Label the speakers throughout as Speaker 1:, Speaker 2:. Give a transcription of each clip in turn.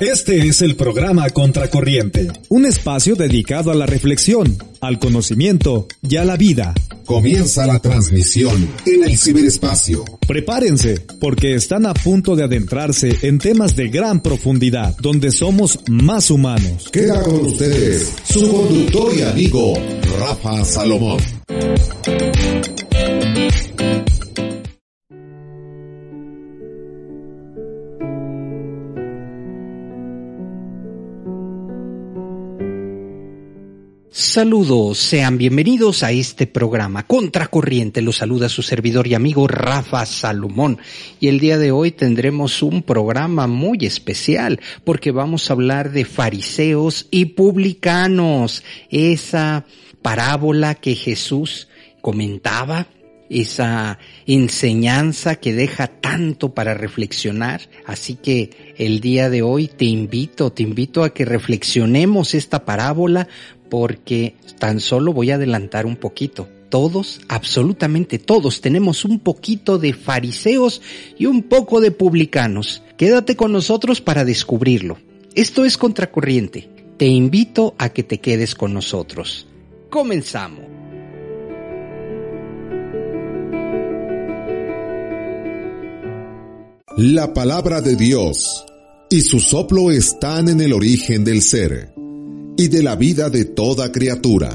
Speaker 1: Este es el programa Contracorriente, un espacio dedicado a la reflexión, al conocimiento y a la vida.
Speaker 2: Comienza la transmisión en el ciberespacio.
Speaker 1: Prepárense, porque están a punto de adentrarse en temas de gran profundidad, donde somos más humanos.
Speaker 2: Queda con ustedes su conductor y amigo, Rafa Salomón.
Speaker 3: Saludos, sean bienvenidos a este programa Contracorriente. Los saluda su servidor y amigo Rafa Salomón. Y el día de hoy tendremos un programa muy especial porque vamos a hablar de fariseos y publicanos. Esa parábola que Jesús comentaba esa enseñanza que deja tanto para reflexionar. Así que el día de hoy te invito, te invito a que reflexionemos esta parábola porque tan solo voy a adelantar un poquito. Todos, absolutamente todos, tenemos un poquito de fariseos y un poco de publicanos. Quédate con nosotros para descubrirlo. Esto es Contracorriente. Te invito a que te quedes con nosotros. Comenzamos.
Speaker 2: La palabra de Dios y su soplo están en el origen del ser y de la vida de toda criatura.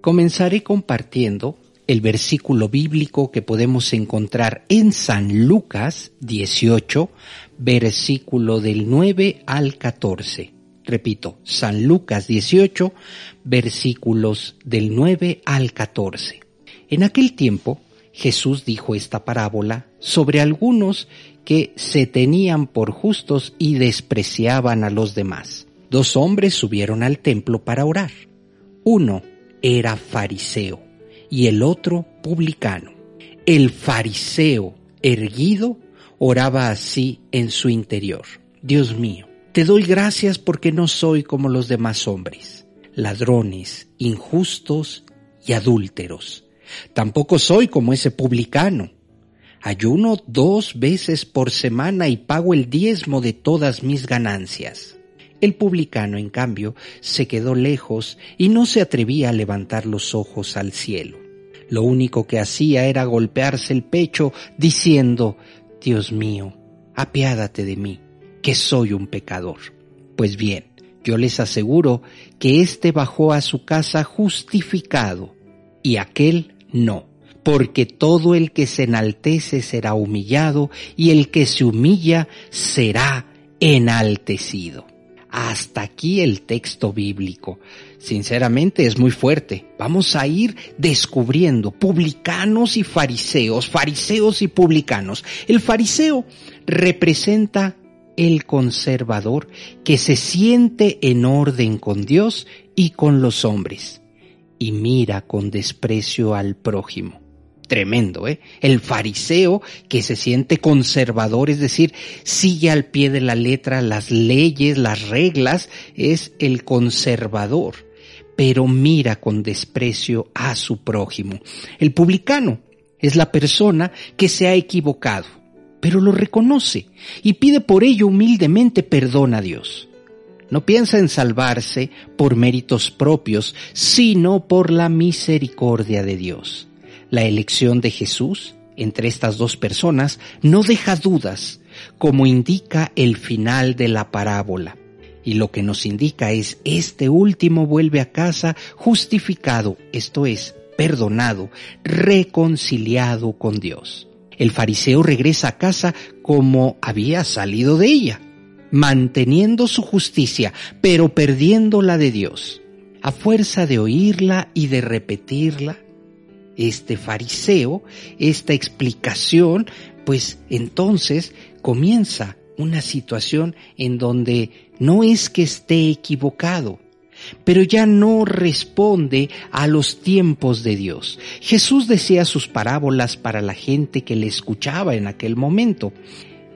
Speaker 3: Comenzaré compartiendo el versículo bíblico que podemos encontrar en San Lucas 18, versículo del 9 al 14. Repito, San Lucas 18, versículos del 9 al 14. En aquel tiempo Jesús dijo esta parábola sobre algunos que se tenían por justos y despreciaban a los demás. Dos hombres subieron al templo para orar. Uno era fariseo y el otro publicano. El fariseo erguido oraba así en su interior. Dios mío, te doy gracias porque no soy como los demás hombres, ladrones, injustos y adúlteros Tampoco soy como ese publicano. Ayuno dos veces por semana y pago el diezmo de todas mis ganancias. El publicano, en cambio, se quedó lejos y no se atrevía a levantar los ojos al cielo. Lo único que hacía era golpearse el pecho diciendo, Dios mío, apiádate de mí, que soy un pecador. Pues bien, yo les aseguro que éste bajó a su casa justificado y aquel no, porque todo el que se enaltece será humillado y el que se humilla será enaltecido. Hasta aquí el texto bíblico. Sinceramente es muy fuerte. Vamos a ir descubriendo publicanos y fariseos, fariseos y publicanos. El fariseo representa el conservador que se siente en orden con Dios y con los hombres y mira con desprecio al prójimo. Tremendo, ¿eh? El fariseo que se siente conservador, es decir, sigue al pie de la letra las leyes, las reglas, es el conservador, pero mira con desprecio a su prójimo. El publicano es la persona que se ha equivocado, pero lo reconoce y pide por ello humildemente perdón a Dios no piensa en salvarse por méritos propios, sino por la misericordia de Dios. La elección de Jesús entre estas dos personas no deja dudas, como indica el final de la parábola. Y lo que nos indica es, este último vuelve a casa justificado, esto es, perdonado, reconciliado con Dios. El fariseo regresa a casa como había salido de ella manteniendo su justicia, pero perdiendo la de Dios. A fuerza de oírla y de repetirla, este fariseo, esta explicación, pues entonces comienza una situación en donde no es que esté equivocado, pero ya no responde a los tiempos de Dios. Jesús decía sus parábolas para la gente que le escuchaba en aquel momento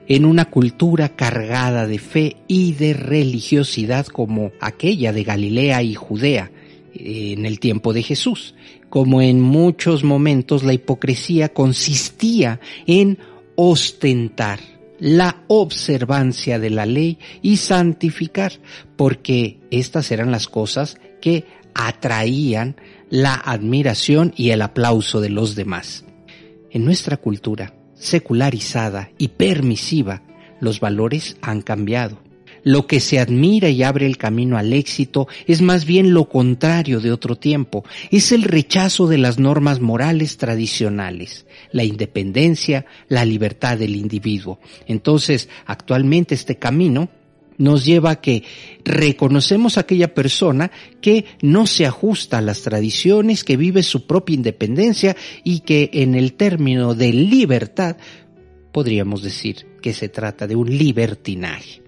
Speaker 3: en una cultura cargada de fe y de religiosidad como aquella de Galilea y Judea, en el tiempo de Jesús. Como en muchos momentos la hipocresía consistía en ostentar la observancia de la ley y santificar, porque estas eran las cosas que atraían la admiración y el aplauso de los demás. En nuestra cultura secularizada y permisiva, los valores han cambiado. Lo que se admira y abre el camino al éxito es más bien lo contrario de otro tiempo, es el rechazo de las normas morales tradicionales, la independencia, la libertad del individuo. Entonces, actualmente este camino nos lleva a que reconocemos a aquella persona que no se ajusta a las tradiciones, que vive su propia independencia y que en el término de libertad podríamos decir que se trata de un libertinaje.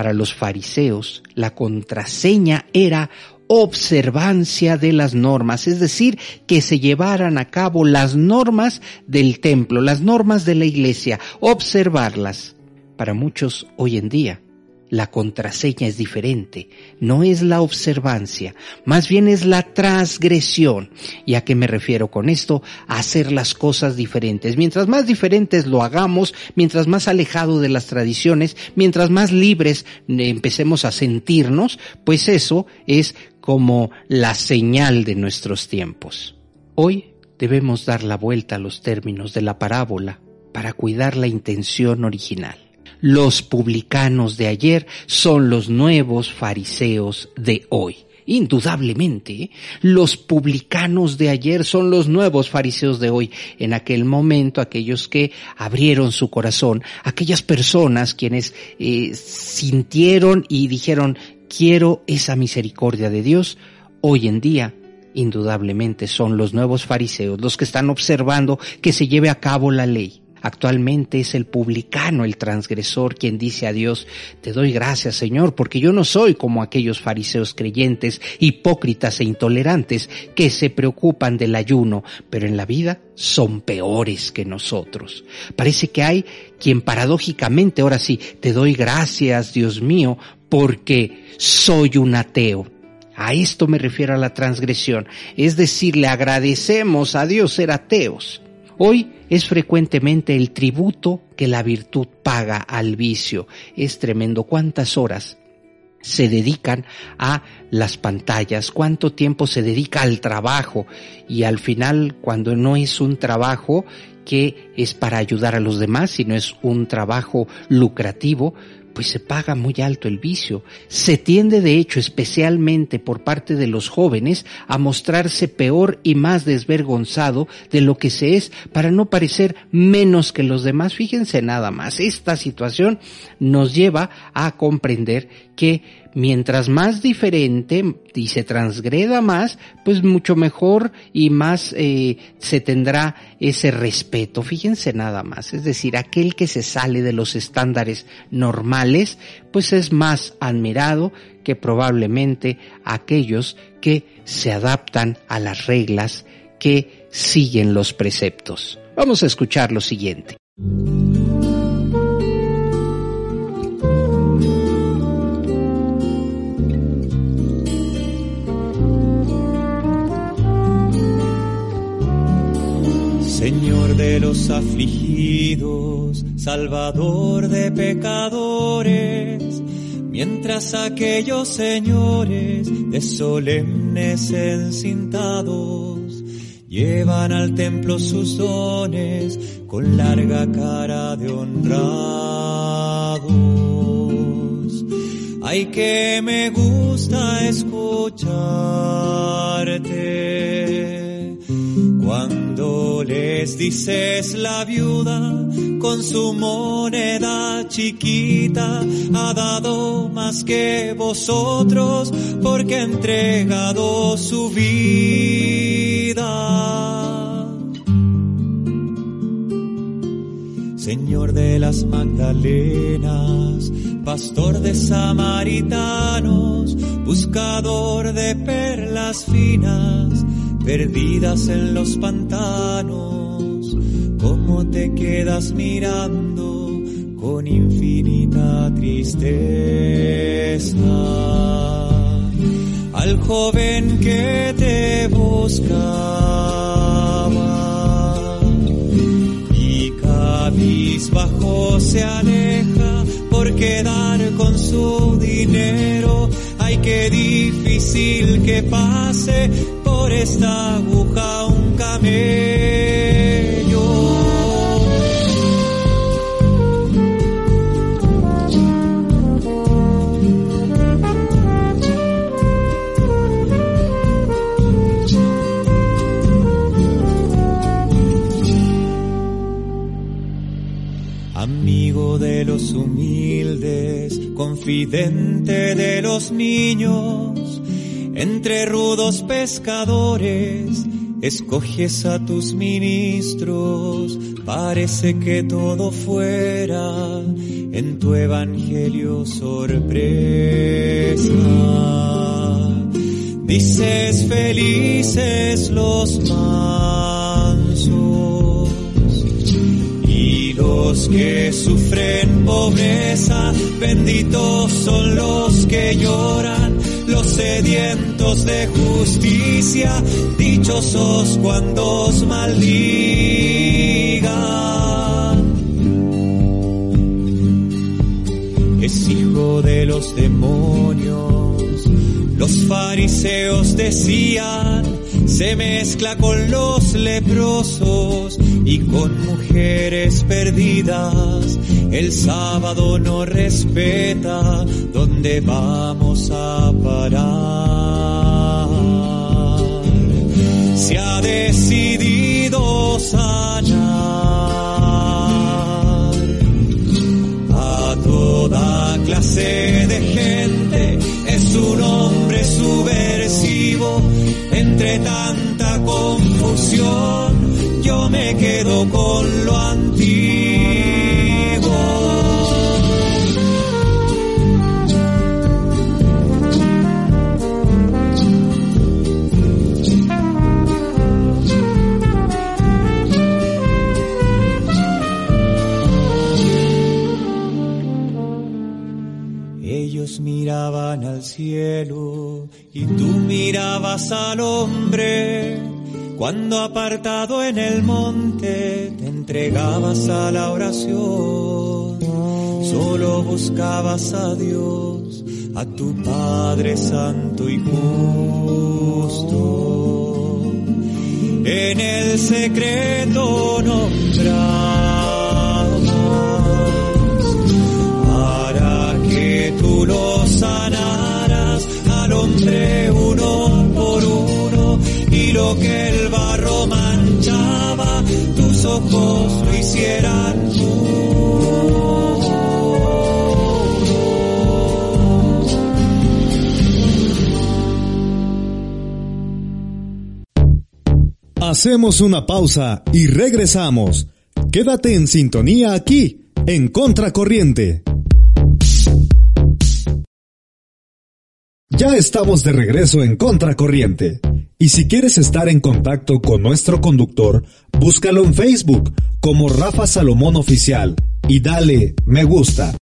Speaker 3: Para los fariseos, la contraseña era observancia de las normas, es decir, que se llevaran a cabo las normas del templo, las normas de la iglesia, observarlas. Para muchos hoy en día, la contraseña es diferente, no es la observancia, más bien es la transgresión. ¿Y a qué me refiero con esto? A hacer las cosas diferentes. Mientras más diferentes lo hagamos, mientras más alejado de las tradiciones, mientras más libres empecemos a sentirnos, pues eso es como la señal de nuestros tiempos. Hoy debemos dar la vuelta a los términos de la parábola para cuidar la intención original. Los publicanos de ayer son los nuevos fariseos de hoy. Indudablemente, los publicanos de ayer son los nuevos fariseos de hoy. En aquel momento, aquellos que abrieron su corazón, aquellas personas quienes eh, sintieron y dijeron, quiero esa misericordia de Dios, hoy en día indudablemente son los nuevos fariseos, los que están observando que se lleve a cabo la ley. Actualmente es el publicano, el transgresor, quien dice a Dios, te doy gracias Señor, porque yo no soy como aquellos fariseos creyentes, hipócritas e intolerantes que se preocupan del ayuno, pero en la vida son peores que nosotros. Parece que hay quien paradójicamente, ahora sí, te doy gracias Dios mío, porque soy un ateo. A esto me refiero a la transgresión, es decir, le agradecemos a Dios ser ateos. Hoy es frecuentemente el tributo que la virtud paga al vicio. Es tremendo. Cuántas horas se dedican a las pantallas, cuánto tiempo se dedica al trabajo y al final cuando no es un trabajo que es para ayudar a los demás, sino es un trabajo lucrativo, pues se paga muy alto el vicio. Se tiende de hecho especialmente por parte de los jóvenes a mostrarse peor y más desvergonzado de lo que se es para no parecer menos que los demás. Fíjense nada más, esta situación nos lleva a comprender que mientras más diferente y se transgreda más, pues mucho mejor y más eh, se tendrá ese respeto. Fíjense nada más, es decir, aquel que se sale de los estándares normales, pues es más admirado que probablemente aquellos que se adaptan a las reglas que siguen los preceptos. Vamos a escuchar lo siguiente.
Speaker 4: Los afligidos, Salvador de pecadores, mientras aquellos señores de solemnes encintados llevan al templo sus dones con larga cara de honrados. Ay que me gusta escucharte cuando les dices la viuda con su moneda chiquita ha dado más que vosotros porque ha entregado su vida. Señor de las Magdalenas, pastor de samaritanos, buscador de perlas finas, perdidas en los pantanos, cómo te quedas mirando con infinita tristeza. al joven que te buscaba. Y bajo se aleja por quedar con su dinero. Ay, qué difícil que pase por esta aguja un camello. de los humildes, confidente de los niños, entre rudos pescadores, escoges a tus ministros, parece que todo fuera en tu evangelio sorpresa. Dices felices los mansos los que sufren pobreza, benditos son los que lloran, los sedientos de justicia, dichosos cuando os maldigan. Es hijo de los demonios, los fariseos decían, se mezcla con los leprosos y con mujeres perdidas. El sábado no respeta dónde vamos a parar. Se ha decidido sanar a toda clase entre tanta confusión, yo me quedo con lo antiguo. Mirabas al hombre cuando apartado en el monte te entregabas a la oración. Solo buscabas a Dios, a tu Padre Santo y justo. En el secreto nombrabas para que tú lo sanaras al hombre que el barro manchaba, tus ojos lo hicieran
Speaker 1: Hacemos una pausa y regresamos. Quédate en sintonía aquí, en Contracorriente. Ya estamos de regreso en Contracorriente. Y si quieres estar en contacto con nuestro conductor, búscalo en Facebook como Rafa Salomón Oficial y dale me gusta.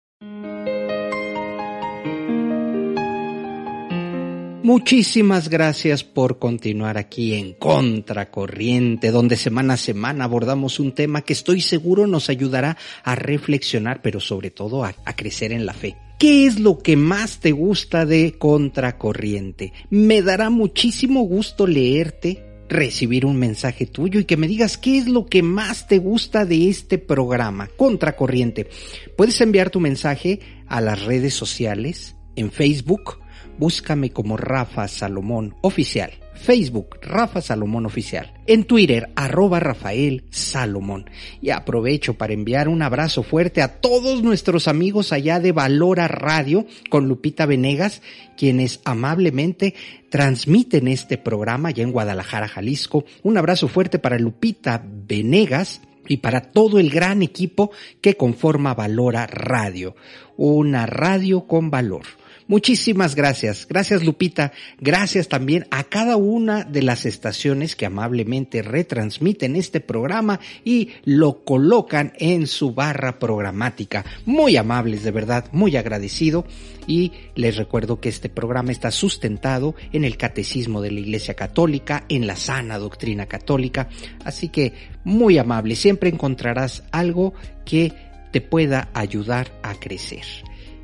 Speaker 3: Muchísimas gracias por continuar aquí en Contracorriente, donde semana a semana abordamos un tema que estoy seguro nos ayudará a reflexionar, pero sobre todo a, a crecer en la fe. ¿Qué es lo que más te gusta de Contracorriente? Me dará muchísimo gusto leerte, recibir un mensaje tuyo y que me digas qué es lo que más te gusta de este programa, Contracorriente. Puedes enviar tu mensaje a las redes sociales, en Facebook, búscame como Rafa Salomón Oficial. Facebook, Rafa Salomón Oficial. En Twitter, arroba Rafael Salomón. Y aprovecho para enviar un abrazo fuerte a todos nuestros amigos allá de Valora Radio con Lupita Venegas, quienes amablemente transmiten este programa allá en Guadalajara, Jalisco. Un abrazo fuerte para Lupita Venegas y para todo el gran equipo que conforma Valora Radio. Una radio con valor. Muchísimas gracias. Gracias Lupita. Gracias también a cada una de las estaciones que amablemente retransmiten este programa y lo colocan en su barra programática. Muy amables, de verdad, muy agradecido. Y les recuerdo que este programa está sustentado en el catecismo de la Iglesia Católica, en la sana doctrina católica. Así que muy amable, siempre encontrarás algo que te pueda ayudar a crecer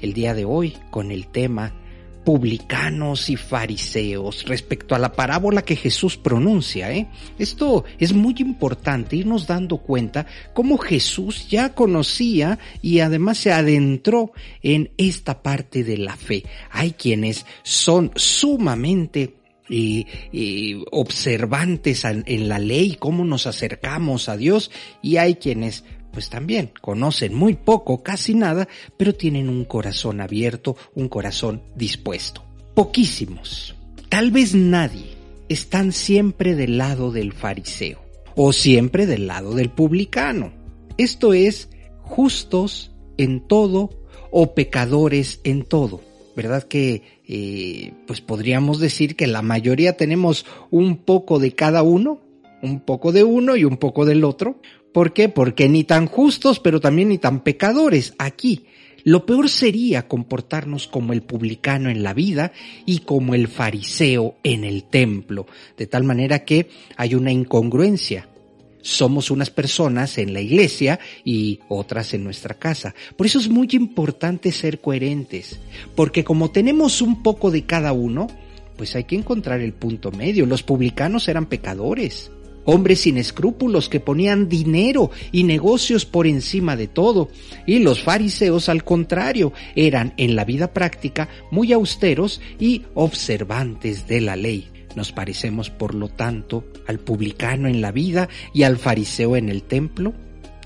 Speaker 3: el día de hoy con el tema publicanos y fariseos respecto a la parábola que Jesús pronuncia. ¿eh? Esto es muy importante irnos dando cuenta cómo Jesús ya conocía y además se adentró en esta parte de la fe. Hay quienes son sumamente y, observantes en la ley, cómo nos acercamos a Dios, y hay quienes pues también conocen muy poco, casi nada, pero tienen un corazón abierto, un corazón dispuesto. Poquísimos, tal vez nadie, están siempre del lado del fariseo o siempre del lado del publicano. Esto es, justos en todo o pecadores en todo. ¿Verdad que eh, pues podríamos decir que la mayoría tenemos un poco de cada uno? Un poco de uno y un poco del otro. ¿Por qué? Porque ni tan justos, pero también ni tan pecadores. Aquí, lo peor sería comportarnos como el publicano en la vida y como el fariseo en el templo, de tal manera que hay una incongruencia. Somos unas personas en la iglesia y otras en nuestra casa. Por eso es muy importante ser coherentes, porque como tenemos un poco de cada uno, pues hay que encontrar el punto medio. Los publicanos eran pecadores hombres sin escrúpulos que ponían dinero y negocios por encima de todo, y los fariseos al contrario eran en la vida práctica muy austeros y observantes de la ley. Nos parecemos, por lo tanto, al publicano en la vida y al fariseo en el templo,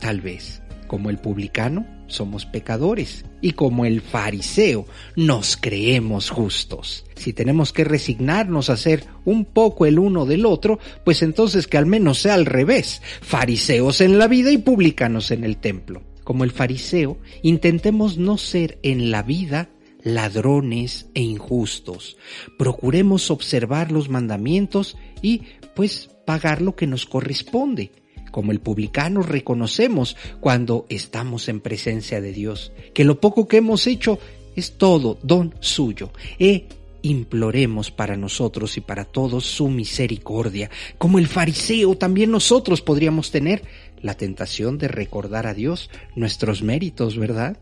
Speaker 3: tal vez, como el publicano somos pecadores y como el fariseo nos creemos justos. Si tenemos que resignarnos a ser un poco el uno del otro, pues entonces que al menos sea al revés, fariseos en la vida y publicanos en el templo. Como el fariseo, intentemos no ser en la vida ladrones e injustos. Procuremos observar los mandamientos y pues pagar lo que nos corresponde como el publicano reconocemos cuando estamos en presencia de Dios, que lo poco que hemos hecho es todo don suyo. E imploremos para nosotros y para todos su misericordia. Como el fariseo, también nosotros podríamos tener la tentación de recordar a Dios nuestros méritos, ¿verdad?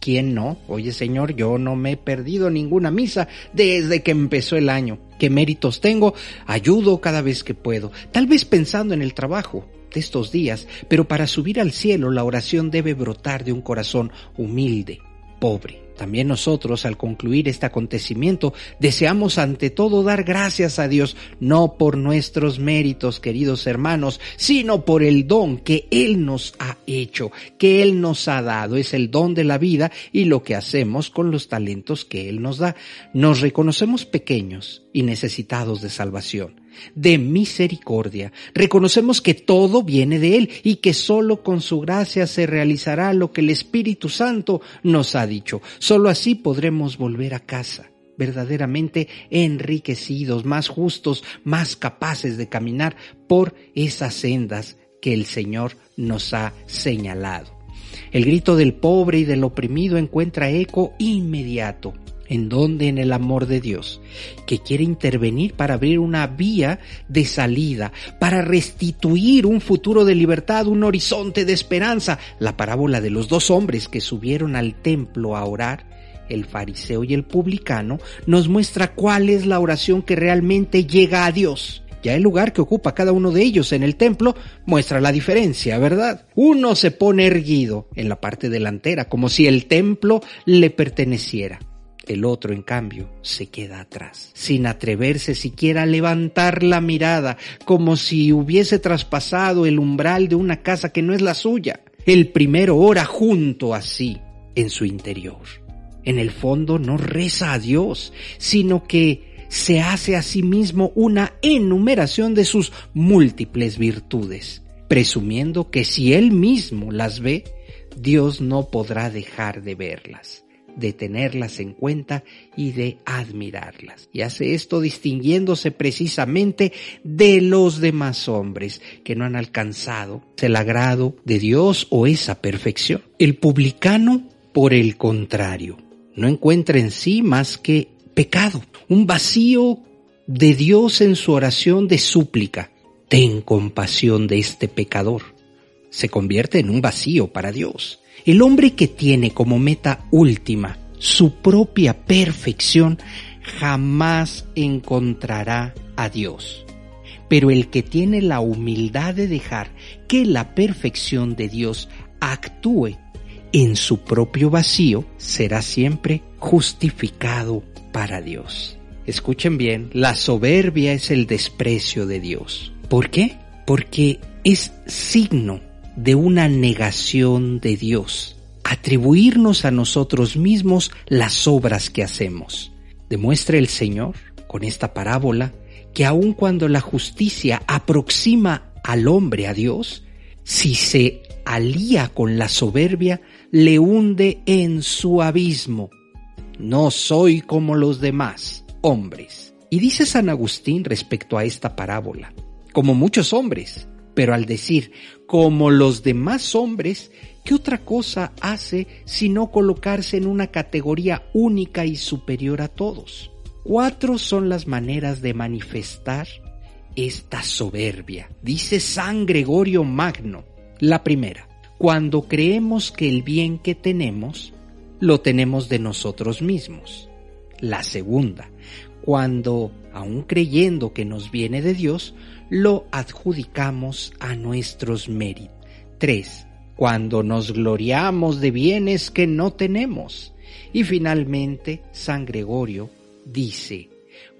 Speaker 3: ¿Quién no? Oye Señor, yo no me he perdido ninguna misa desde que empezó el año. ¿Qué méritos tengo? Ayudo cada vez que puedo. Tal vez pensando en el trabajo de estos días, pero para subir al cielo la oración debe brotar de un corazón humilde, pobre. También nosotros, al concluir este acontecimiento, deseamos ante todo dar gracias a Dios, no por nuestros méritos, queridos hermanos, sino por el don que Él nos ha hecho, que Él nos ha dado. Es el don de la vida y lo que hacemos con los talentos que Él nos da. Nos reconocemos pequeños y necesitados de salvación de misericordia. Reconocemos que todo viene de Él y que solo con su gracia se realizará lo que el Espíritu Santo nos ha dicho. Solo así podremos volver a casa verdaderamente enriquecidos, más justos, más capaces de caminar por esas sendas que el Señor nos ha señalado. El grito del pobre y del oprimido encuentra eco inmediato ¿En dónde? En el amor de Dios, que quiere intervenir para abrir una vía de salida, para restituir un futuro de libertad, un horizonte de esperanza. La parábola de los dos hombres que subieron al templo a orar, el fariseo y el publicano, nos muestra cuál es la oración que realmente llega a Dios. Ya el lugar que ocupa cada uno de ellos en el templo muestra la diferencia, ¿verdad? Uno se pone erguido en la parte delantera, como si el templo le perteneciera. El otro, en cambio, se queda atrás, sin atreverse siquiera a levantar la mirada, como si hubiese traspasado el umbral de una casa que no es la suya. El primero ora junto a sí, en su interior. En el fondo no reza a Dios, sino que se hace a sí mismo una enumeración de sus múltiples virtudes, presumiendo que si él mismo las ve, Dios no podrá dejar de verlas de tenerlas en cuenta y de admirarlas. Y hace esto distinguiéndose precisamente de los demás hombres que no han alcanzado el agrado de Dios o esa perfección. El publicano, por el contrario, no encuentra en sí más que pecado, un vacío de Dios en su oración de súplica. Ten compasión de este pecador. Se convierte en un vacío para Dios el hombre que tiene como meta última su propia perfección jamás encontrará a Dios. Pero el que tiene la humildad de dejar que la perfección de Dios actúe en su propio vacío será siempre justificado para Dios. Escuchen bien, la soberbia es el desprecio de Dios. ¿Por qué? Porque es signo de una negación de Dios, atribuirnos a nosotros mismos las obras que hacemos. Demuestra el Señor con esta parábola que aun cuando la justicia aproxima al hombre a Dios, si se alía con la soberbia, le hunde en su abismo. No soy como los demás hombres. Y dice San Agustín respecto a esta parábola, como muchos hombres, pero al decir, como los demás hombres, ¿qué otra cosa hace sino colocarse en una categoría única y superior a todos? Cuatro son las maneras de manifestar esta soberbia, dice San Gregorio Magno. La primera, cuando creemos que el bien que tenemos lo tenemos de nosotros mismos. La segunda, cuando, aun creyendo que nos viene de Dios, lo adjudicamos a nuestros méritos. 3. Cuando nos gloriamos de bienes que no tenemos. Y finalmente, San Gregorio dice,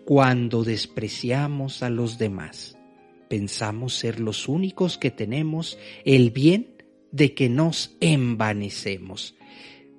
Speaker 3: cuando despreciamos a los demás, pensamos ser los únicos que tenemos el bien de que nos envanecemos.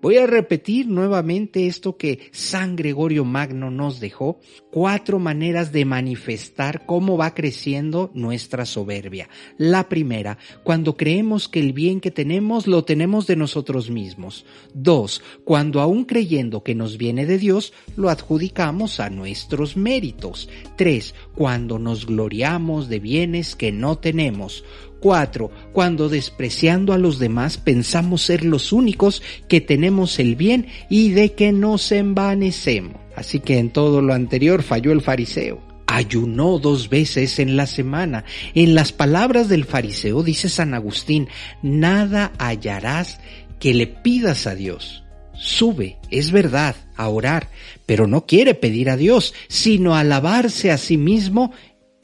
Speaker 3: Voy a repetir nuevamente esto que San Gregorio Magno nos dejó, cuatro maneras de manifestar cómo va creciendo nuestra soberbia. La primera, cuando creemos que el bien que tenemos lo tenemos de nosotros mismos. Dos, cuando aún creyendo que nos viene de Dios, lo adjudicamos a nuestros méritos. Tres, cuando nos gloriamos de bienes que no tenemos. 4. Cuando despreciando a los demás pensamos ser los únicos que tenemos el bien y de que nos envanecemos. Así que en todo lo anterior falló el fariseo. Ayunó dos veces en la semana. En las palabras del fariseo dice San Agustín, nada hallarás que le pidas a Dios. Sube, es verdad, a orar, pero no quiere pedir a Dios, sino alabarse a sí mismo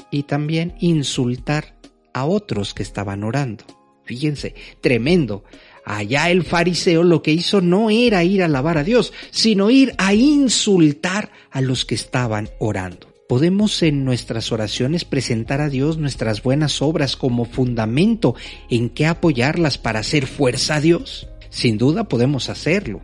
Speaker 3: y también insultar a otros que estaban orando. Fíjense, tremendo. Allá el fariseo lo que hizo no era ir a alabar a Dios, sino ir a insultar a los que estaban orando. Podemos en nuestras oraciones presentar a Dios nuestras buenas obras como fundamento en que apoyarlas para hacer fuerza a Dios. Sin duda podemos hacerlo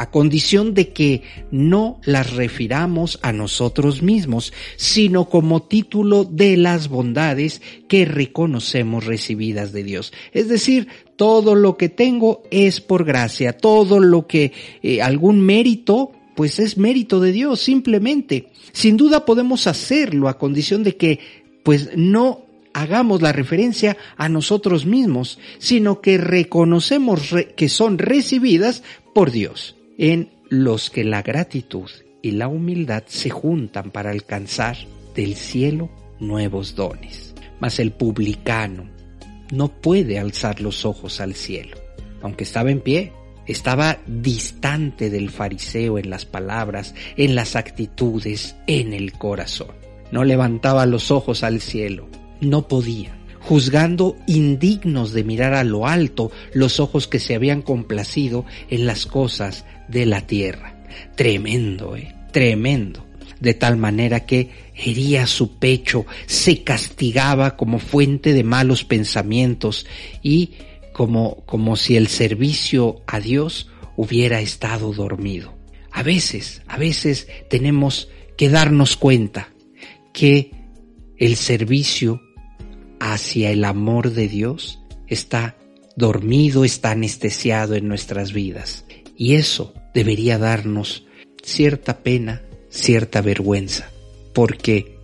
Speaker 3: a condición de que no las refiramos a nosotros mismos, sino como título de las bondades que reconocemos recibidas de Dios. Es decir, todo lo que tengo es por gracia, todo lo que eh, algún mérito, pues es mérito de Dios, simplemente. Sin duda podemos hacerlo a condición de que, pues no hagamos la referencia a nosotros mismos, sino que reconocemos que son recibidas por Dios en los que la gratitud y la humildad se juntan para alcanzar del cielo nuevos dones. Mas el publicano no puede alzar los ojos al cielo, aunque estaba en pie, estaba distante del fariseo en las palabras, en las actitudes, en el corazón. No levantaba los ojos al cielo, no podía juzgando indignos de mirar a lo alto los ojos que se habían complacido en las cosas de la tierra. Tremendo, eh, tremendo. De tal manera que hería su pecho, se castigaba como fuente de malos pensamientos y como, como si el servicio a Dios hubiera estado dormido. A veces, a veces tenemos que darnos cuenta que el servicio hacia el amor de Dios está dormido, está anestesiado en nuestras vidas. Y eso debería darnos cierta pena, cierta vergüenza, porque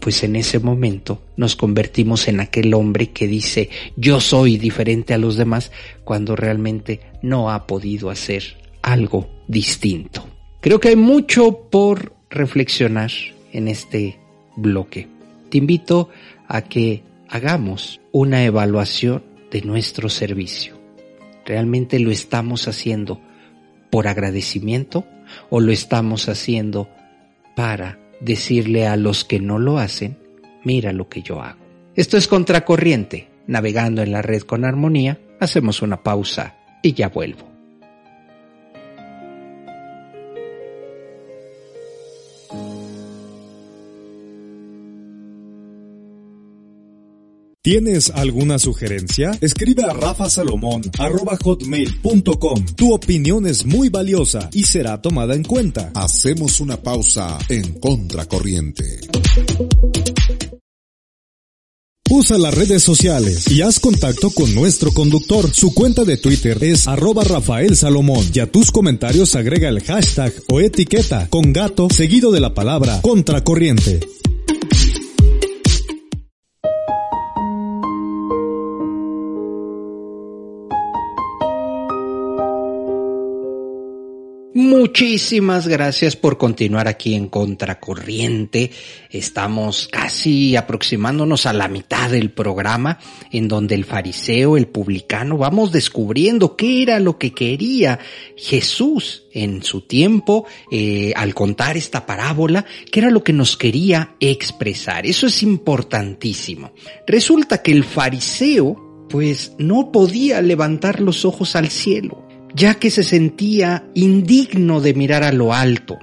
Speaker 3: pues en ese momento nos convertimos en aquel hombre que dice yo soy diferente a los demás cuando realmente no ha podido hacer algo distinto. Creo que hay mucho por reflexionar en este bloque. Te invito a que hagamos una evaluación de nuestro servicio. ¿Realmente lo estamos haciendo por agradecimiento o lo estamos haciendo para decirle a los que no lo hacen, mira lo que yo hago? Esto es contracorriente. Navegando en la red con armonía, hacemos una pausa y ya vuelvo.
Speaker 1: ¿Tienes alguna sugerencia? Escribe a rafasalomón.com. Tu opinión es muy valiosa y será tomada en cuenta.
Speaker 2: Hacemos una pausa en Contracorriente.
Speaker 1: Usa las redes sociales y haz contacto con nuestro conductor. Su cuenta de Twitter es arroba Rafael Salomón y a tus comentarios agrega el hashtag o etiqueta con gato seguido de la palabra contracorriente.
Speaker 3: Muchísimas gracias por continuar aquí en Contracorriente. Estamos casi aproximándonos a la mitad del programa en donde el fariseo, el publicano, vamos descubriendo qué era lo que quería Jesús en su tiempo eh, al contar esta parábola, qué era lo que nos quería expresar. Eso es importantísimo. Resulta que el fariseo pues no podía levantar los ojos al cielo ya que se sentía indigno de mirar a lo alto.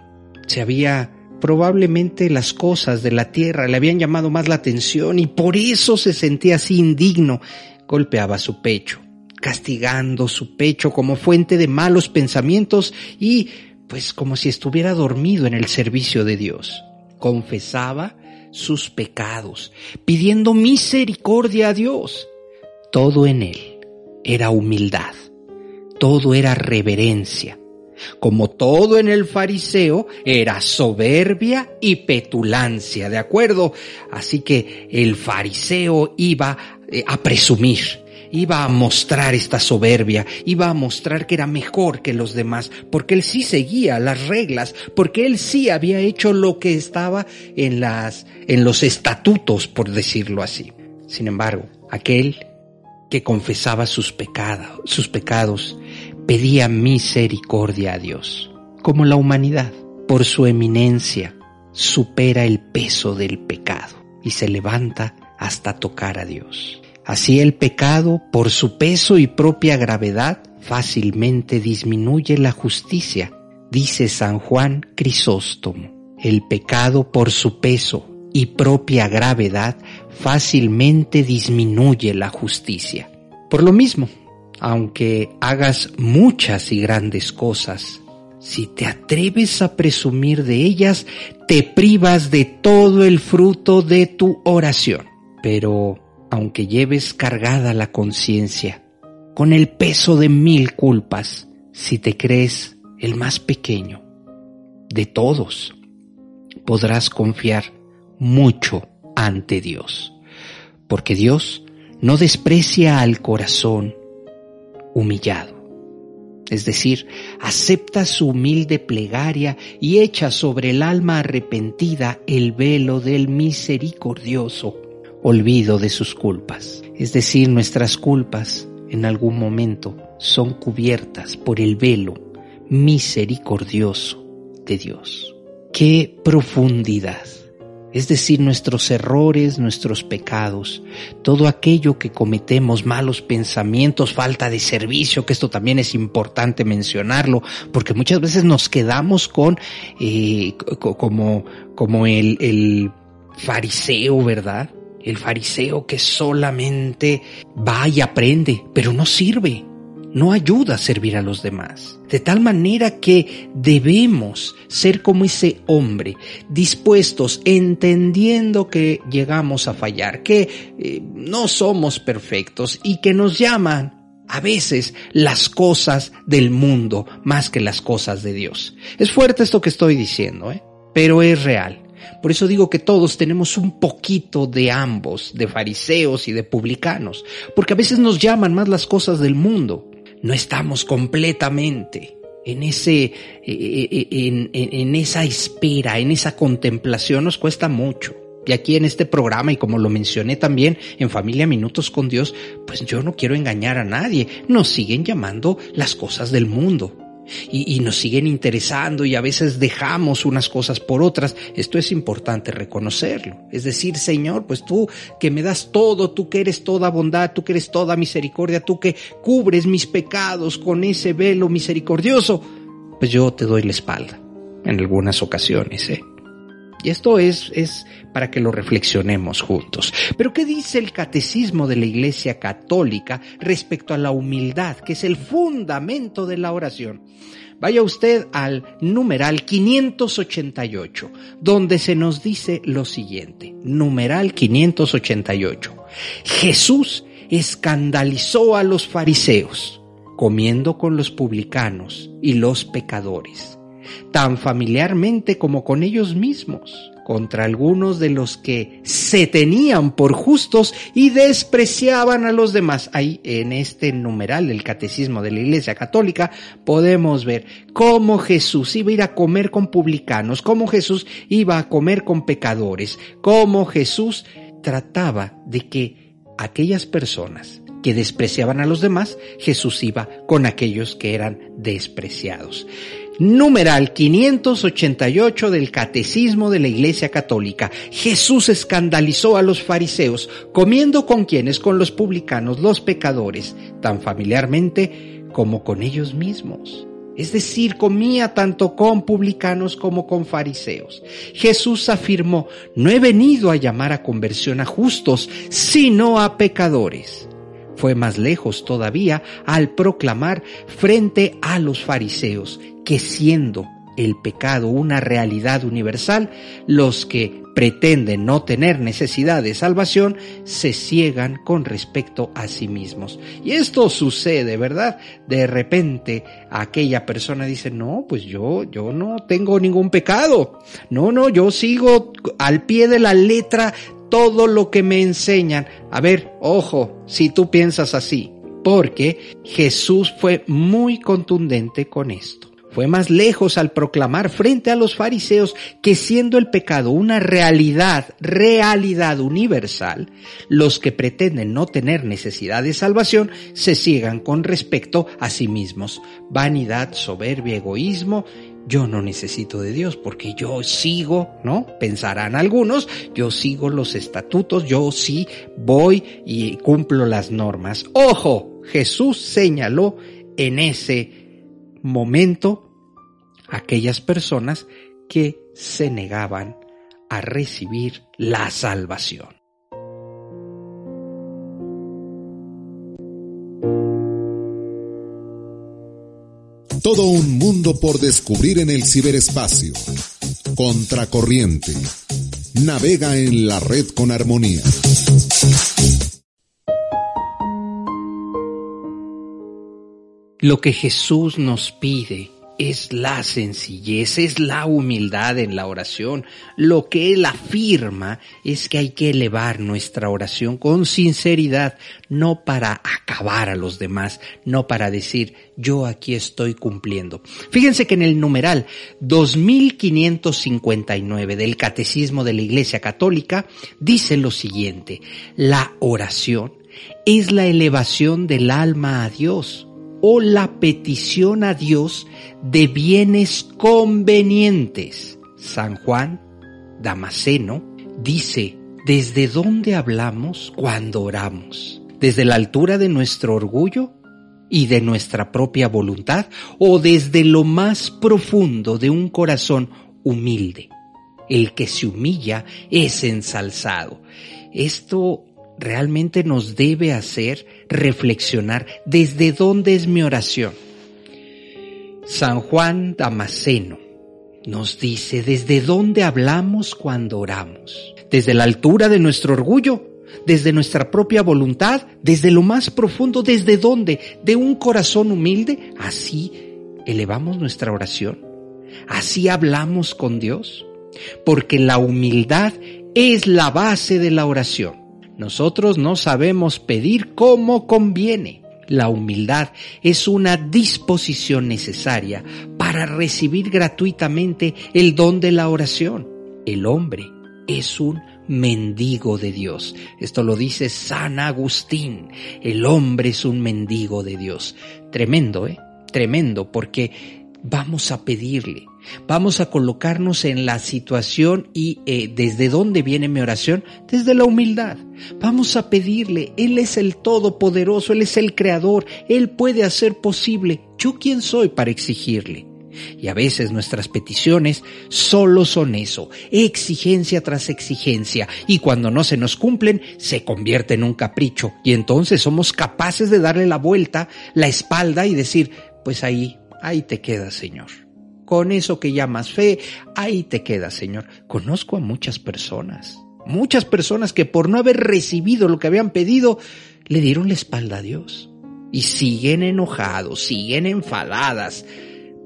Speaker 3: Se había probablemente las cosas de la tierra le habían llamado más la atención y por eso se sentía así indigno. Golpeaba su pecho, castigando su pecho como fuente de malos pensamientos y pues como si estuviera dormido en el servicio de Dios. Confesaba sus pecados, pidiendo misericordia a Dios. Todo en él era humildad todo era reverencia. Como todo en el fariseo, era soberbia y petulancia, ¿de acuerdo? Así que el fariseo iba eh, a presumir, iba a mostrar esta soberbia, iba a mostrar que era mejor que los demás, porque él sí seguía las reglas, porque él sí había hecho lo que estaba en las, en los estatutos, por decirlo así. Sin embargo, aquel que confesaba sus pecados, sus pecados, pedía misericordia a Dios. Como la humanidad, por su eminencia, supera el peso del pecado y se levanta hasta tocar a Dios. Así el pecado, por su peso y propia gravedad, fácilmente disminuye la justicia, dice San Juan Crisóstomo. El pecado, por su peso y propia gravedad, fácilmente disminuye la justicia. Por lo mismo, aunque hagas muchas y grandes cosas, si te atreves a presumir de ellas, te privas de todo el fruto de tu oración. Pero, aunque lleves cargada la conciencia, con el peso de mil culpas, si te crees el más pequeño de todos, podrás confiar mucho ante Dios porque Dios no desprecia al corazón humillado. Es decir, acepta su humilde plegaria y echa sobre el alma arrepentida el velo del misericordioso olvido de sus culpas. Es decir, nuestras culpas en algún momento son cubiertas por el velo misericordioso de Dios. ¡Qué profundidad! Es decir, nuestros errores, nuestros pecados, todo aquello que cometemos, malos pensamientos, falta de servicio, que esto también es importante mencionarlo, porque muchas veces nos quedamos con, eh, como, como el, el fariseo, ¿verdad? El fariseo que solamente va y aprende, pero no sirve no ayuda a servir a los demás. De tal manera que debemos ser como ese hombre, dispuestos, entendiendo que llegamos a fallar, que eh, no somos perfectos y que nos llaman a veces las cosas del mundo más que las cosas de Dios. Es fuerte esto que estoy diciendo, ¿eh? pero es real. Por eso digo que todos tenemos un poquito de ambos, de fariseos y de publicanos, porque a veces nos llaman más las cosas del mundo. No estamos completamente en ese, eh, eh, en, en esa espera, en esa contemplación, nos cuesta mucho. Y aquí en este programa, y como lo mencioné también en Familia Minutos con Dios, pues yo no quiero engañar a nadie. Nos siguen llamando las cosas del mundo. Y, nos siguen interesando y a veces dejamos unas cosas por otras. Esto es importante reconocerlo. Es decir, Señor, pues tú que me das todo, tú que eres toda bondad, tú que eres toda misericordia, tú que cubres mis pecados con ese velo misericordioso, pues yo te doy la espalda en algunas ocasiones, ¿eh? Y esto es, es para que lo reflexionemos juntos. Pero ¿qué dice el catecismo de la Iglesia Católica respecto a la humildad, que es el fundamento de la oración? Vaya usted al numeral 588, donde se nos dice lo siguiente. Numeral 588. Jesús escandalizó a los fariseos, comiendo con los publicanos y los pecadores tan familiarmente como con ellos mismos, contra algunos de los que se tenían por justos y despreciaban a los demás. Ahí en este numeral del Catecismo de la Iglesia Católica podemos ver cómo Jesús iba a ir a comer con publicanos, cómo Jesús iba a comer con pecadores, cómo Jesús trataba de que aquellas personas que despreciaban a los demás, Jesús iba con aquellos que eran despreciados numeral 588 del Catecismo de la Iglesia Católica. Jesús escandalizó a los fariseos, comiendo con quienes, con los publicanos, los pecadores, tan familiarmente como con ellos mismos. Es decir, comía tanto con publicanos como con fariseos. Jesús afirmó, no he venido a llamar a conversión a justos, sino a pecadores. Fue más lejos todavía al proclamar frente a los fariseos, que siendo el pecado una realidad universal, los que pretenden no tener necesidad de salvación se ciegan con respecto a sí mismos. Y esto sucede, ¿verdad? De repente aquella persona dice, no, pues yo, yo no tengo ningún pecado. No, no, yo sigo al pie de la letra todo lo que me enseñan. A ver, ojo, si tú piensas así, porque Jesús fue muy contundente con esto. Fue más lejos al proclamar frente a los fariseos que siendo el pecado una realidad, realidad universal, los que pretenden no tener necesidad de salvación se ciegan con respecto a sí mismos. Vanidad, soberbia, egoísmo, yo no necesito de Dios porque yo sigo, ¿no? Pensarán algunos, yo sigo los estatutos, yo sí voy y cumplo las normas. Ojo, Jesús señaló en ese momento aquellas personas que se negaban a recibir la salvación.
Speaker 2: Todo un mundo por descubrir en el ciberespacio. Contracorriente. Navega en la red con armonía.
Speaker 3: Lo que Jesús nos pide es la sencillez, es la humildad en la oración. Lo que Él afirma es que hay que elevar nuestra oración con sinceridad, no para acabar a los demás, no para decir yo aquí estoy cumpliendo. Fíjense que en el numeral 2559 del Catecismo de la Iglesia Católica dice lo siguiente, la oración es la elevación del alma a Dios o la petición a Dios de bienes convenientes. San Juan Damasceno dice, ¿desde dónde hablamos cuando oramos? ¿Desde la altura de nuestro orgullo y de nuestra propia voluntad o desde lo más profundo de un corazón humilde? El que se humilla es ensalzado. Esto realmente nos debe hacer reflexionar desde dónde es mi oración. San Juan Damasceno nos dice desde dónde hablamos cuando oramos. Desde la altura de nuestro orgullo, desde nuestra propia voluntad, desde lo más profundo, desde dónde, de un corazón humilde, así elevamos nuestra oración, así hablamos con Dios, porque la humildad es la base de la oración. Nosotros no sabemos pedir como conviene. La humildad es una disposición necesaria para recibir gratuitamente el don de la oración. El hombre es un mendigo de Dios. Esto lo dice San Agustín. El hombre es un mendigo de Dios. Tremendo, ¿eh? Tremendo, porque vamos a pedirle, vamos a colocarnos en la situación y eh, desde dónde viene mi oración, desde la humildad. Vamos a pedirle, Él es el Todopoderoso, Él es el Creador, Él puede hacer posible. ¿Yo quién soy para exigirle? Y a veces nuestras peticiones solo son eso, exigencia tras exigencia, y cuando no se nos cumplen, se convierte en un capricho, y entonces somos capaces de darle la vuelta, la espalda y decir, pues ahí, ahí te quedas, Señor. Con eso que llamas fe, ahí te quedas, Señor. Conozco a muchas personas, muchas personas que por no haber recibido lo que habían pedido, le dieron la espalda a Dios. Y siguen enojados, siguen enfadadas,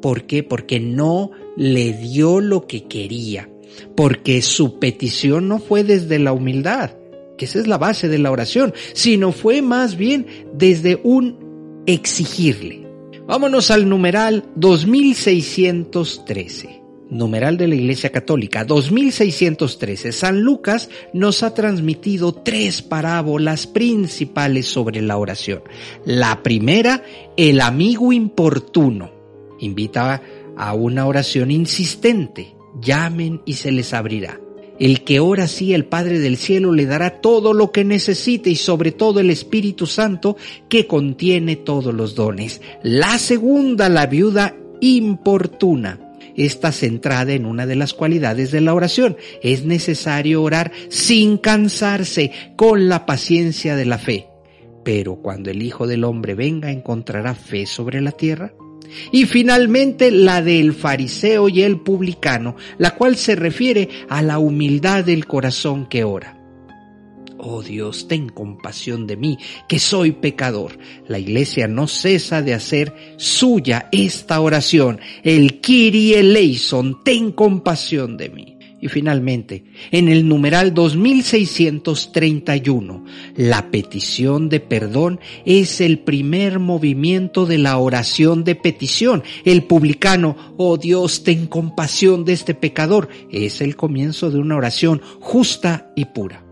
Speaker 3: ¿Por qué? Porque no le dio lo que quería, porque su petición no fue desde la humildad, que esa es la base de la oración, sino fue más bien desde un exigirle. Vámonos al numeral 2613. Numeral de la Iglesia Católica 2613. San Lucas nos ha transmitido tres parábolas principales sobre la oración. La primera, el amigo importuno. Invita a una oración insistente. Llamen y se les abrirá. El que ora así, el Padre del Cielo le dará todo lo que necesite y sobre todo el Espíritu Santo que contiene todos los dones. La segunda, la viuda importuna. Está centrada en una de las cualidades de la oración. Es necesario orar sin cansarse, con la paciencia de la fe. Pero cuando el Hijo del Hombre venga, ¿encontrará fe sobre la tierra? Y finalmente la del fariseo y el publicano, la cual se refiere a la humildad del corazón que ora. Oh Dios, ten compasión de mí, que soy pecador. La iglesia no cesa de hacer suya esta oración. El Kyrie eleison, ten compasión de mí. Y finalmente, en el numeral 2631, la petición de perdón es el primer movimiento de la oración de petición. El publicano, oh Dios, ten compasión de este pecador, es el comienzo de una oración justa y pura.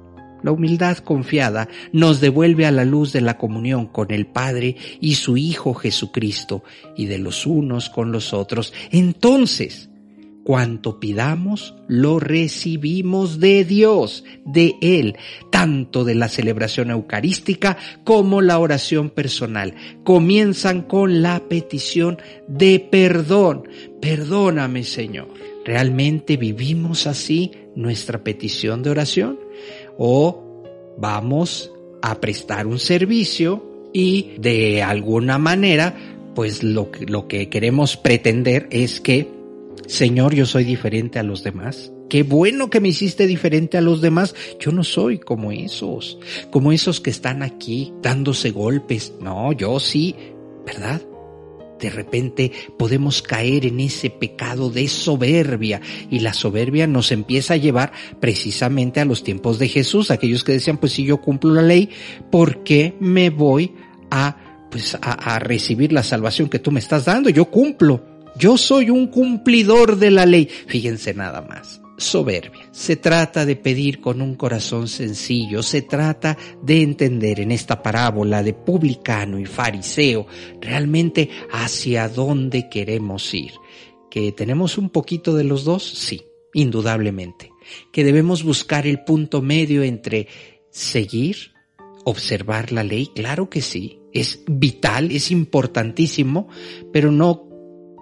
Speaker 3: La humildad confiada nos devuelve a la luz de la comunión con el Padre y su Hijo Jesucristo y de los unos con los otros. Entonces, Cuanto pidamos, lo recibimos de Dios, de Él, tanto de la celebración eucarística como la oración personal. Comienzan con la petición de perdón. Perdóname, Señor. ¿Realmente vivimos así nuestra petición de oración? ¿O vamos a prestar un servicio y de alguna manera, pues lo, lo que queremos pretender es que Señor, yo soy diferente a los demás. Qué bueno que me hiciste diferente a los demás. Yo no soy como esos, como esos que están aquí dándose golpes. No, yo sí, ¿verdad? De repente podemos caer en ese pecado de soberbia y la soberbia nos empieza a llevar precisamente a los tiempos de Jesús, aquellos que decían, pues si yo cumplo la ley, ¿por qué me voy a pues a, a recibir la salvación que tú me estás dando? Yo cumplo. Yo soy un cumplidor de la ley. Fíjense nada más. Soberbia. Se trata de pedir con un corazón sencillo, se trata de entender en esta parábola de publicano y fariseo realmente hacia dónde queremos ir. ¿Que tenemos un poquito de los dos? Sí, indudablemente. ¿Que debemos buscar el punto medio entre seguir, observar la ley? Claro que sí. Es vital, es importantísimo, pero no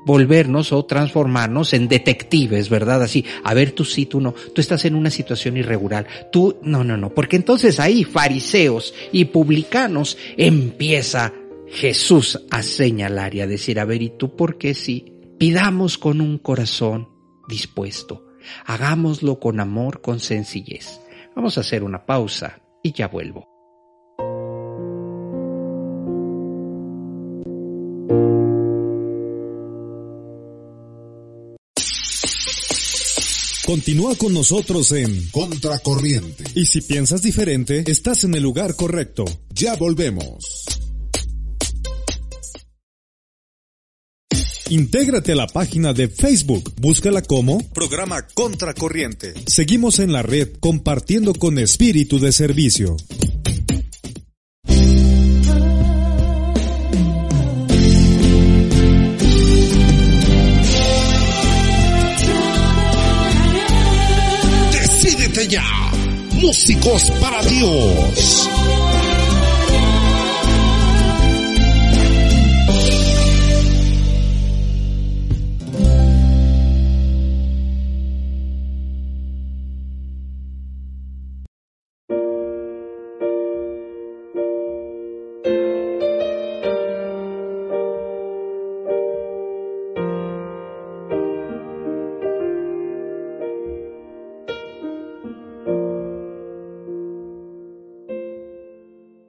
Speaker 3: volvernos o transformarnos en detectives, ¿verdad? Así, a ver, tú sí, tú no, tú estás en una situación irregular, tú, no, no, no, porque entonces ahí fariseos y publicanos empieza Jesús a señalar y a decir, a ver, ¿y tú por qué sí? Pidamos con un corazón dispuesto, hagámoslo con amor, con sencillez. Vamos a hacer una pausa y ya vuelvo.
Speaker 1: Continúa con nosotros en
Speaker 2: Contracorriente.
Speaker 1: Y si piensas diferente, estás en el lugar correcto.
Speaker 2: Ya volvemos.
Speaker 1: Intégrate a la página de Facebook. Búscala como Programa Contracorriente. Seguimos en la red compartiendo con espíritu de servicio.
Speaker 2: Músicos para Dios.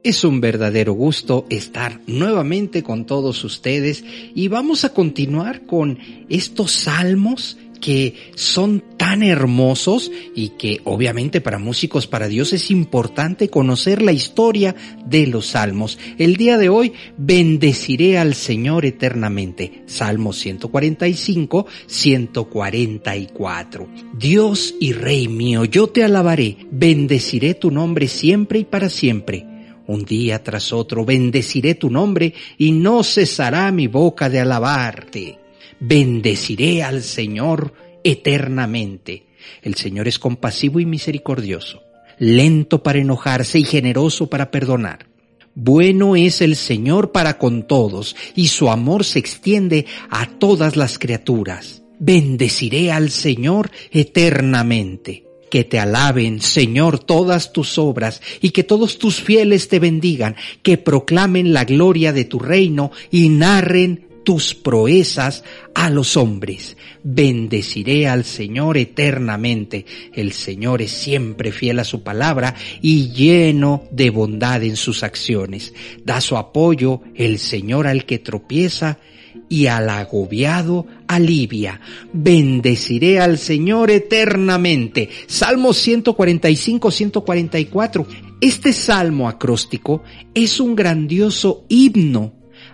Speaker 3: Es un verdadero gusto estar nuevamente con todos ustedes y vamos a continuar con estos salmos que son tan hermosos y que obviamente para músicos para Dios es importante conocer la historia de los salmos. El día de hoy bendeciré al Señor eternamente. Salmo 145, 144. Dios y Rey mío, yo te alabaré, bendeciré tu nombre siempre y para siempre un día tras otro bendeciré tu nombre y no cesará mi boca de alabarte. Bendeciré al Señor eternamente. El Señor es compasivo y misericordioso, lento para enojarse y generoso para perdonar. Bueno es el Señor para con todos, y su amor se extiende a todas las criaturas. Bendeciré al Señor eternamente que te alaben, Señor, todas tus obras, y que todos tus fieles te bendigan, que proclamen la gloria de tu reino y narren tus proezas a los hombres. Bendeciré al Señor eternamente. El Señor es siempre fiel a su palabra y lleno de bondad en sus acciones. Da su apoyo el Señor al que tropieza y al agobiado alivia. Bendeciré al Señor eternamente. Salmo 145-144. Este salmo acróstico es un grandioso himno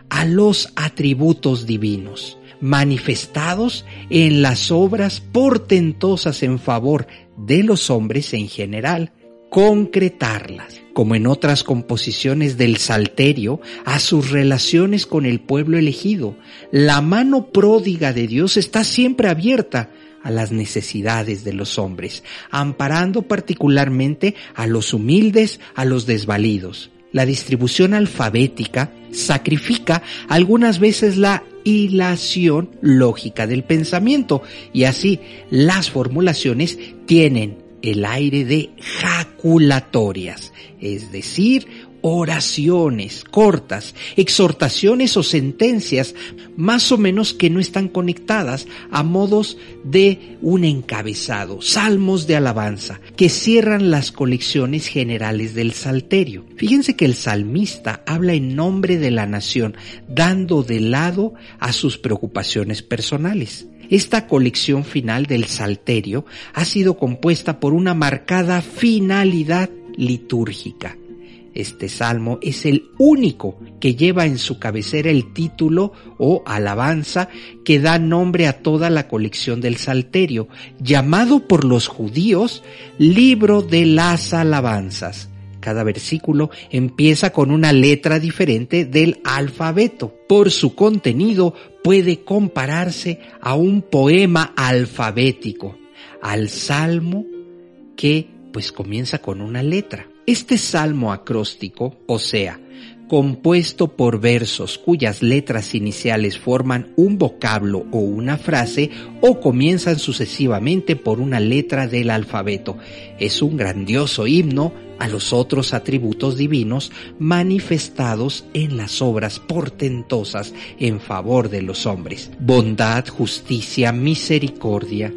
Speaker 3: a los atributos divinos manifestados en las obras portentosas en favor de los hombres en general, concretarlas como en otras composiciones del Salterio, a sus relaciones con el pueblo elegido. La mano pródiga de Dios está siempre abierta a las necesidades de los hombres, amparando particularmente a los humildes, a los desvalidos. La distribución alfabética sacrifica algunas veces la hilación lógica del pensamiento y así las formulaciones tienen el aire de jaculatorias, es decir, oraciones cortas, exhortaciones o sentencias más o menos que no están conectadas a modos de un encabezado, salmos de alabanza, que cierran las colecciones generales del salterio. Fíjense que el salmista habla en nombre de la nación, dando de lado a sus preocupaciones personales. Esta colección final del Salterio ha sido compuesta por una marcada finalidad litúrgica. Este salmo es el único que lleva en su cabecera el título o alabanza que da nombre a toda la colección del Salterio, llamado por los judíos Libro de las Alabanzas. Cada versículo empieza con una letra diferente del alfabeto. Por su contenido puede compararse a un poema alfabético, al salmo que pues comienza con una letra. Este salmo acróstico, o sea, compuesto por versos cuyas letras iniciales forman un vocablo o una frase o comienzan sucesivamente por una letra del alfabeto. Es un grandioso himno a los otros atributos divinos manifestados en las obras portentosas en favor de los hombres. Bondad, justicia, misericordia,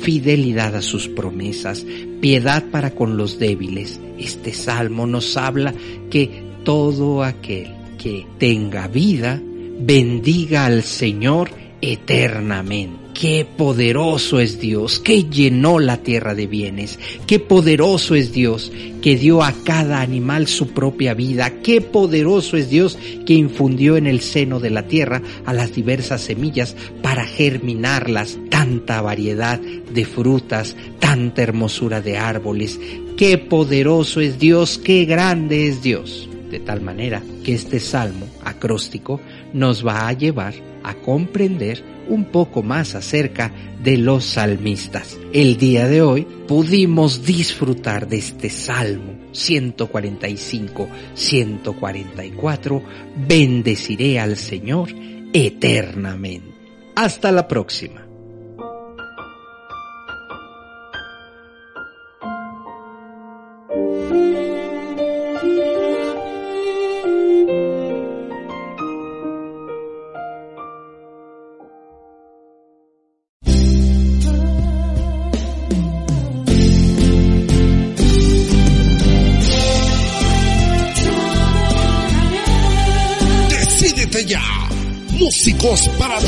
Speaker 3: fidelidad a sus promesas, piedad para con los débiles. Este salmo nos habla que todo aquel que tenga vida, bendiga al Señor eternamente. Qué poderoso es Dios, que llenó la tierra de bienes. Qué poderoso es Dios, que dio a cada animal su propia vida. Qué poderoso es Dios, que infundió en el seno de la tierra a las diversas semillas para germinarlas. Tanta variedad de frutas, tanta hermosura de árboles. Qué poderoso es Dios, qué grande es Dios. De tal manera que este salmo acróstico nos va a llevar a comprender un poco más acerca de los salmistas. El día de hoy pudimos disfrutar de este Salmo 145-144, bendeciré al Señor eternamente. Hasta la próxima.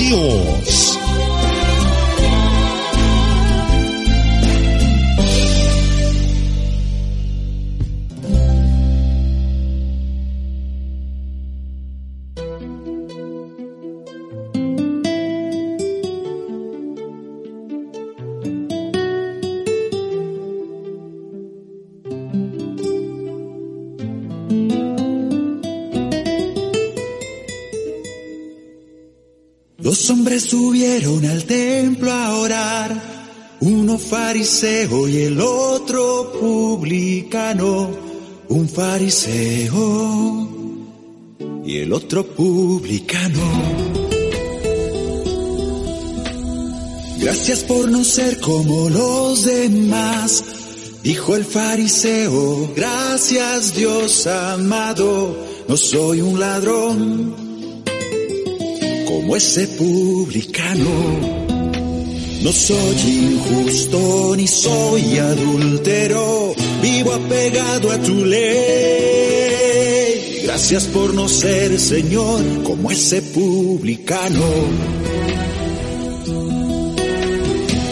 Speaker 2: Músicos para
Speaker 5: fariseo y el otro publicano, un fariseo y el otro publicano. Gracias por no ser como los demás, dijo el fariseo, gracias Dios amado, no soy un ladrón como ese publicano. No soy injusto ni soy adúltero, vivo apegado a tu ley. Gracias por no ser, Señor, como ese publicano.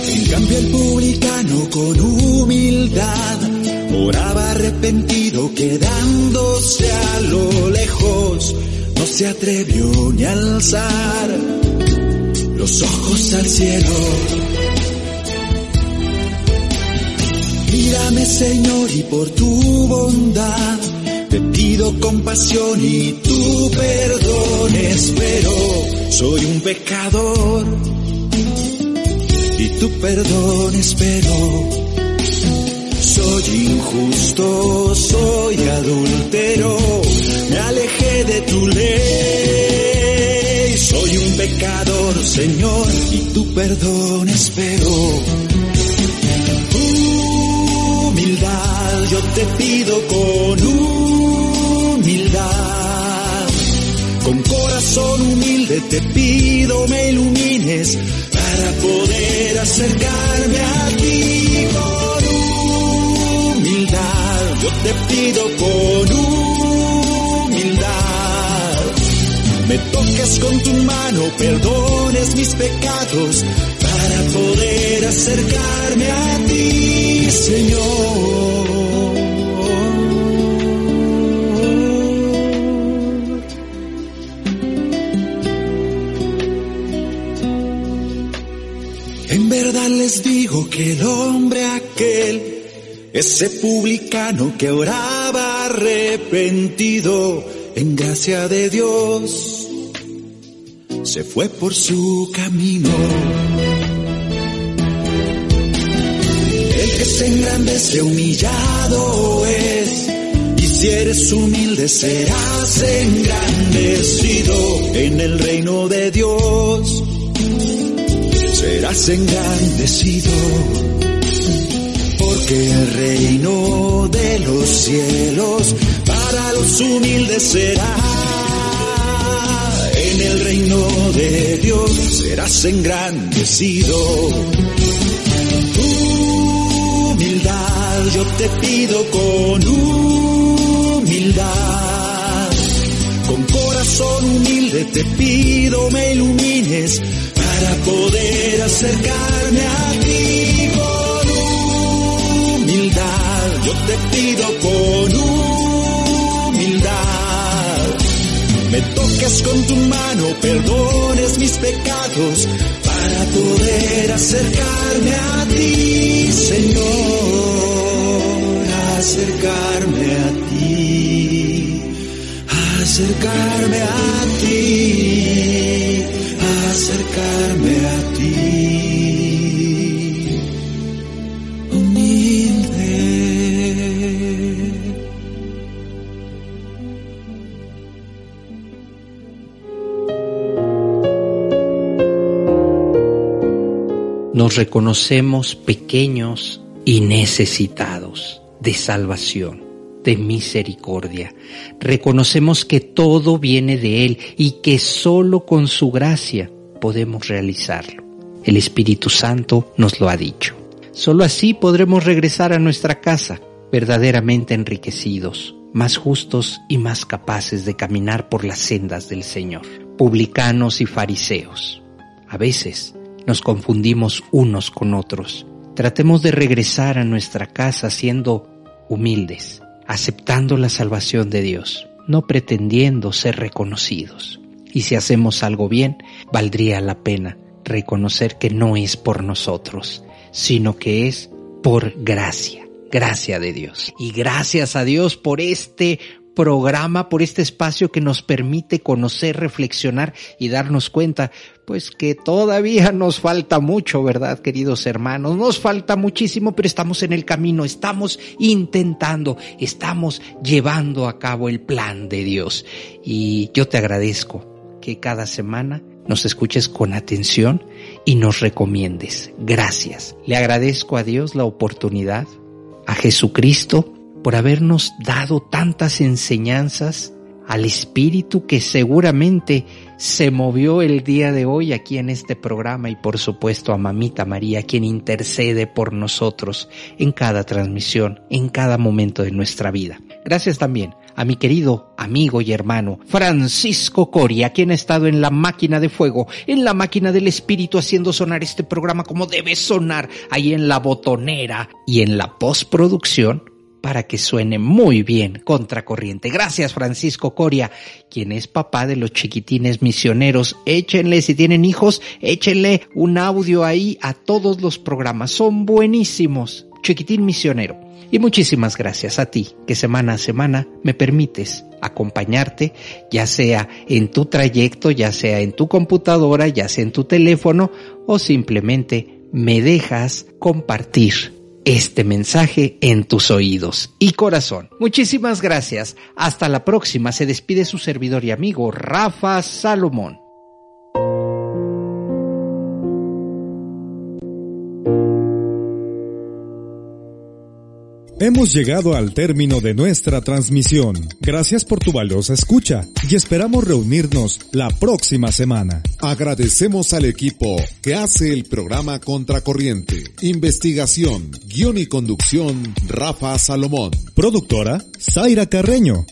Speaker 5: En cambio el publicano con humildad oraba arrepentido quedándose a lo lejos no se atrevió ni a alzar los ojos al cielo. Mírame Señor y por tu bondad te pido compasión y tu perdón espero. Soy un pecador y tu perdón espero. Soy injusto, soy adúltero, me alejé de tu ley. Pecador, Señor, y tu perdón espero. Humildad, yo te pido con humildad. Con corazón humilde te pido me ilumines para poder acercarme a ti yo te pido con humildad, me toques con tu mano, perdones mis pecados, para poder acercarme a ti, Señor. En verdad les digo que el hombre aquel ese publicano que oraba arrepentido en gracia de Dios, se fue por su camino. El que se engrandece humillado es, y si eres humilde serás engrandecido en el reino de Dios. Serás engrandecido que el reino de los cielos para los humildes será. En el reino de Dios serás engrandecido. humildad, yo te pido con humildad. Con corazón humilde te pido me ilumines para poder acercarme a ti con humildad. Yo te pido con humildad. Me toques con tu mano, perdones mis pecados para poder acercarme a ti, Señor, acercarme a ti, acercarme a ti,
Speaker 3: Reconocemos pequeños y necesitados de salvación, de misericordia. Reconocemos que todo viene de Él y que solo con su gracia podemos realizarlo. El Espíritu Santo nos lo ha dicho. Solo así podremos regresar a nuestra casa verdaderamente enriquecidos, más justos y más capaces de caminar por las sendas del Señor. Publicanos y fariseos. A veces nos confundimos unos con otros. Tratemos de regresar a nuestra casa siendo humildes, aceptando la salvación de Dios, no pretendiendo ser reconocidos. Y si hacemos algo bien, valdría la pena reconocer que no es por nosotros, sino que es por gracia, gracia de Dios. Y gracias a Dios por este programa, por este espacio que nos permite conocer, reflexionar y darnos cuenta, pues que todavía nos falta mucho, ¿verdad, queridos hermanos? Nos falta muchísimo, pero estamos en el camino, estamos intentando, estamos llevando a cabo el plan de Dios. Y yo te agradezco que cada semana nos escuches con atención y nos recomiendes. Gracias. Le agradezco a Dios la oportunidad, a Jesucristo, por habernos dado tantas enseñanzas, al Espíritu que seguramente se movió el día de hoy aquí en este programa y por supuesto a Mamita María, quien intercede por nosotros en cada transmisión, en cada momento de nuestra vida. Gracias también a mi querido amigo y hermano Francisco Coria, quien ha estado en la máquina de fuego, en la máquina del espíritu, haciendo sonar este programa como debe sonar, ahí en la botonera y en la postproducción para que suene muy bien contracorriente. Gracias Francisco Coria, quien es papá de los chiquitines misioneros. Échenle, si tienen hijos, échenle un audio ahí a todos los programas. Son buenísimos. Chiquitín misionero. Y muchísimas gracias a ti que semana a semana me permites acompañarte, ya sea en tu trayecto, ya sea en tu computadora, ya sea en tu teléfono o simplemente me dejas compartir este mensaje en tus oídos y corazón. Muchísimas gracias. Hasta la próxima. Se despide su servidor y amigo Rafa Salomón.
Speaker 1: Hemos llegado al término de nuestra transmisión. Gracias por tu valiosa escucha y esperamos reunirnos la próxima semana.
Speaker 2: Agradecemos al equipo que hace el programa Contracorriente. Investigación, guion y conducción, Rafa Salomón.
Speaker 1: Productora, Zaira Carreño.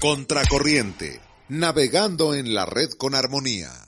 Speaker 2: Contracorriente. Navegando en la red con armonía.